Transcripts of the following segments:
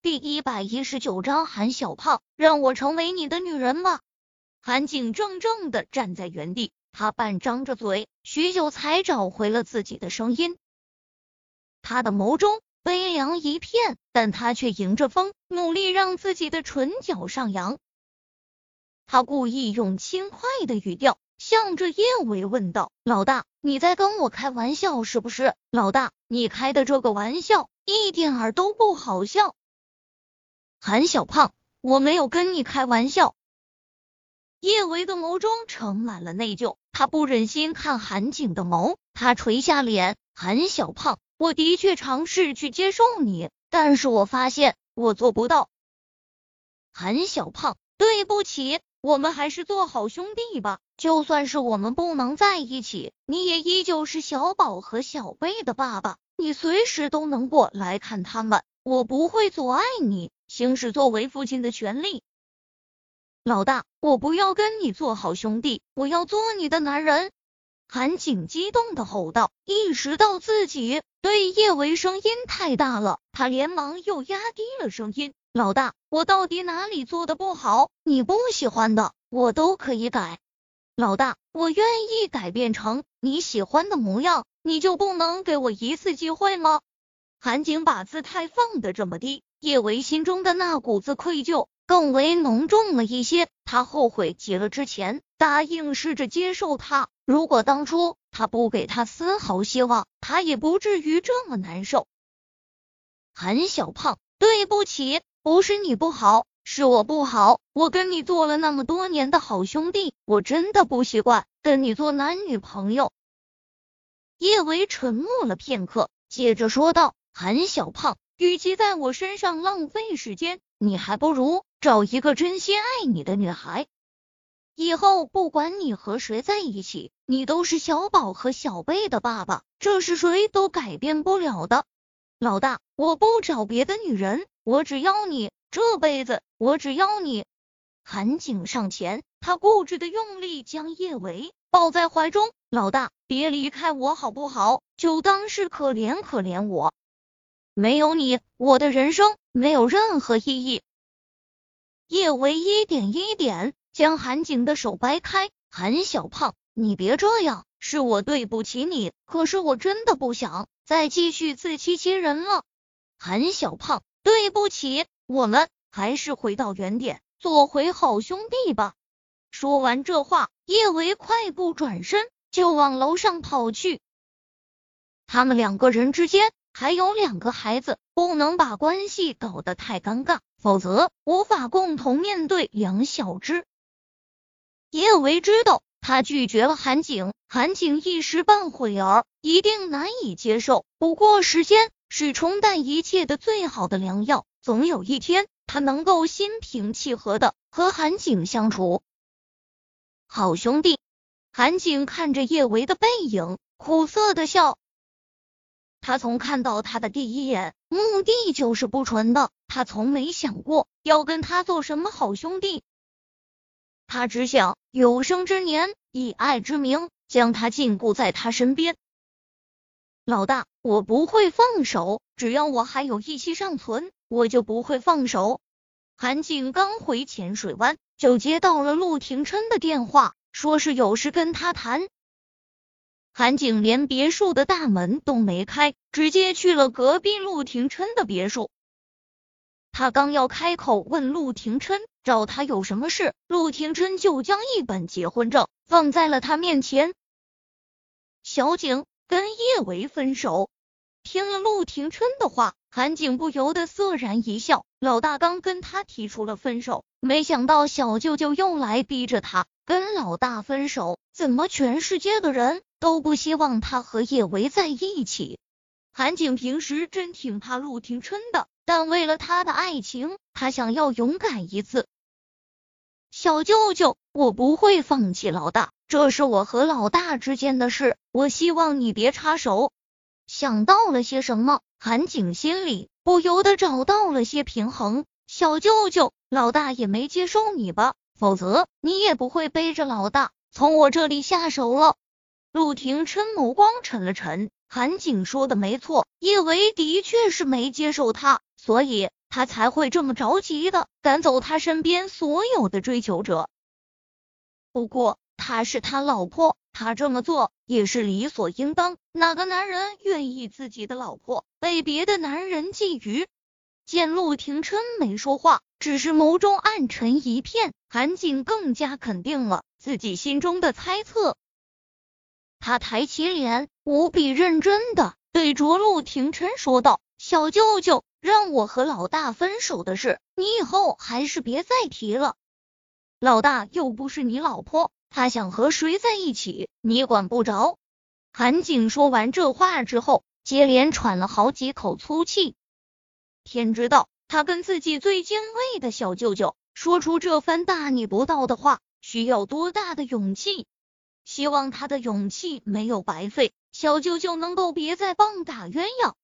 第一百一十九章，韩小胖，让我成为你的女人吧。韩景怔怔的站在原地，他半张着嘴，许久才找回了自己的声音。他的眸中悲凉一片，但他却迎着风，努力让自己的唇角上扬。他故意用轻快的语调，向着叶维问道：“老大，你在跟我开玩笑是不是？老大，你开的这个玩笑一点儿都不好笑。”韩小胖，我没有跟你开玩笑。叶维的眸中盛满了内疚，他不忍心看韩景的眸，他垂下脸。韩小胖，我的确尝试去接受你，但是我发现我做不到。韩小胖，对不起，我们还是做好兄弟吧。就算是我们不能在一起，你也依旧是小宝和小贝的爸爸，你随时都能过来看他们，我不会阻碍你。行使作为父亲的权利，老大，我不要跟你做好兄弟，我要做你的男人！韩景激动的吼道，意识到自己对叶维声音太大了，他连忙又压低了声音：“老大，我到底哪里做的不好？你不喜欢的，我都可以改。老大，我愿意改变成你喜欢的模样，你就不能给我一次机会吗？”韩景把姿态放得这么低。叶维心中的那股子愧疚更为浓重了一些，他后悔极了之前答应试着接受他。如果当初他不给他丝毫希望，他也不至于这么难受。韩小胖，对不起，不是你不好，是我不好。我跟你做了那么多年的好兄弟，我真的不习惯跟你做男女朋友。叶维沉默了片刻，接着说道：“韩小胖。”与其在我身上浪费时间，你还不如找一个真心爱你的女孩。以后不管你和谁在一起，你都是小宝和小贝的爸爸，这是谁都改变不了的。老大，我不找别的女人，我只要你，这辈子我只要你。韩景上前，他固执的用力将叶维抱在怀中。老大，别离开我好不好？就当是可怜可怜我。没有你，我的人生没有任何意义。叶维一点一点将韩景的手掰开，韩小胖，你别这样，是我对不起你，可是我真的不想再继续自欺欺人了。韩小胖，对不起，我们还是回到原点，做回好兄弟吧。说完这话，叶维快步转身就往楼上跑去。他们两个人之间。还有两个孩子，不能把关系搞得太尴尬，否则无法共同面对梁小芝。叶维知道，他拒绝了韩景，韩景一时半会儿一定难以接受。不过，时间是冲淡一切的最好的良药，总有一天，他能够心平气和的和韩景相处。好兄弟，韩景看着叶维的背影，苦涩的笑。他从看到他的第一眼，目的就是不纯的。他从没想过要跟他做什么好兄弟，他只想有生之年以爱之名将他禁锢在他身边。老大，我不会放手，只要我还有一息尚存，我就不会放手。韩景刚回浅水湾，就接到了陆廷琛的电话，说是有事跟他谈。韩景连别墅的大门都没开，直接去了隔壁陆廷琛的别墅。他刚要开口问陆廷琛找他有什么事，陆廷琛就将一本结婚证放在了他面前。小景跟叶维分手。听了陆廷琛的话，韩景不由得涩然一笑。老大刚跟他提出了分手，没想到小舅舅又来逼着他跟老大分手。怎么全世界的人？都不希望他和叶维在一起。韩景平时真挺怕陆廷琛的，但为了他的爱情，他想要勇敢一次。小舅舅，我不会放弃老大，这是我和老大之间的事，我希望你别插手。想到了些什么，韩景心里不由得找到了些平衡。小舅舅，老大也没接受你吧？否则你也不会背着老大从我这里下手了。陆廷琛眸光沉了沉，韩景说的没错，叶维的确是没接受他，所以他。才会这么着急的赶走他身边所有的追求者。不过，他是他老婆，他这么做也是理所应当。哪个男人愿意自己的老婆被别的男人觊觎？见陆廷琛没说话，只是眸中暗沉一片，韩景更加肯定了自己心中的猜测。他抬起脸，无比认真的对着陆廷琛说道：“小舅舅，让我和老大分手的事，你以后还是别再提了。老大又不是你老婆，他想和谁在一起，你管不着。”韩景说完这话之后，接连喘了好几口粗气。天知道，他跟自己最敬畏的小舅舅说出这番大逆不道的话，需要多大的勇气？希望他的勇气没有白费，小舅舅能够别再棒打鸳鸯。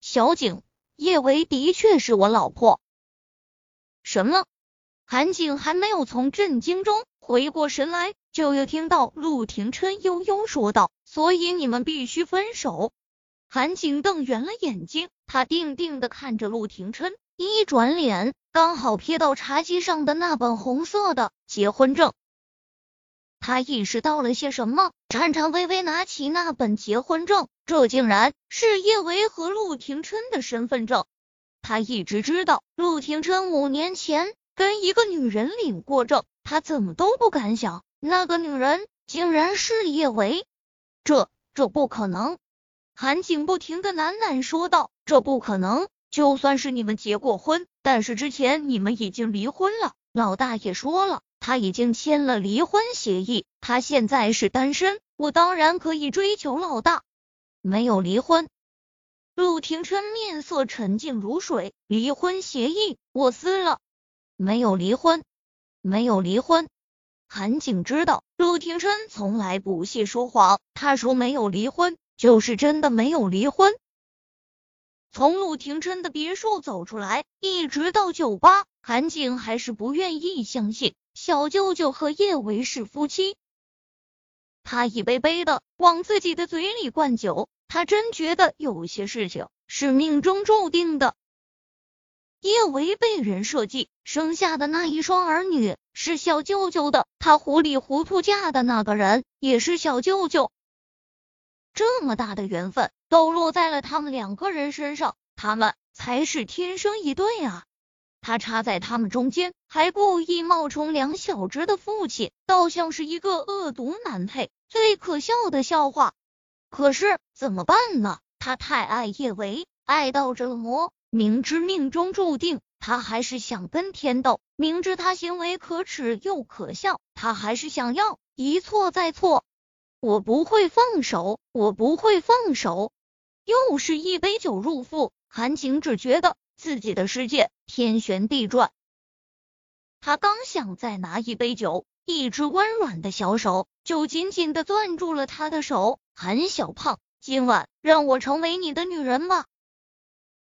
小景，叶维的确是我老婆。什么？韩景还没有从震惊中回过神来，就又听到陆廷琛悠悠说道：“所以你们必须分手。”韩景瞪圆了眼睛，他定定的看着陆廷琛，一转脸，刚好瞥到茶几上的那本红色的结婚证。他意识到了些什么，颤颤巍巍拿起那本结婚证，这竟然是叶维和陆廷琛的身份证。他一直知道陆廷琛五年前跟一个女人领过证，他怎么都不敢想那个女人竟然是叶维。这这不可能！韩景不停的喃喃说道：“这不可能！就算是你们结过婚，但是之前你们已经离婚了。老大也说了。”他已经签了离婚协议，他现在是单身，我当然可以追求老大。没有离婚，陆廷琛面色沉静如水。离婚协议我撕了，没有离婚，没有离婚。韩景知道陆廷琛从来不屑说谎，他说没有离婚，就是真的没有离婚。从陆廷琛的别墅走出来，一直到酒吧，韩景还是不愿意相信。小舅舅和叶维是夫妻，他一杯杯的往自己的嘴里灌酒，他真觉得有些事情是命中注定的。叶维被人设计生下的那一双儿女是小舅舅的，他糊里糊涂嫁的那个人也是小舅舅，这么大的缘分都落在了他们两个人身上，他们才是天生一对啊！他插在他们中间，还故意冒充两小只的父亲，倒像是一个恶毒男配。最可笑的笑话。可是怎么办呢？他太爱叶维，爱到折磨。明知命中注定，他还是想跟天斗。明知他行为可耻又可笑，他还是想要一错再错。我不会放手，我不会放手。又是一杯酒入腹，韩晴只觉得。自己的世界天旋地转，他刚想再拿一杯酒，一只温软的小手就紧紧的攥住了他的手。韩小胖，今晚让我成为你的女人吧。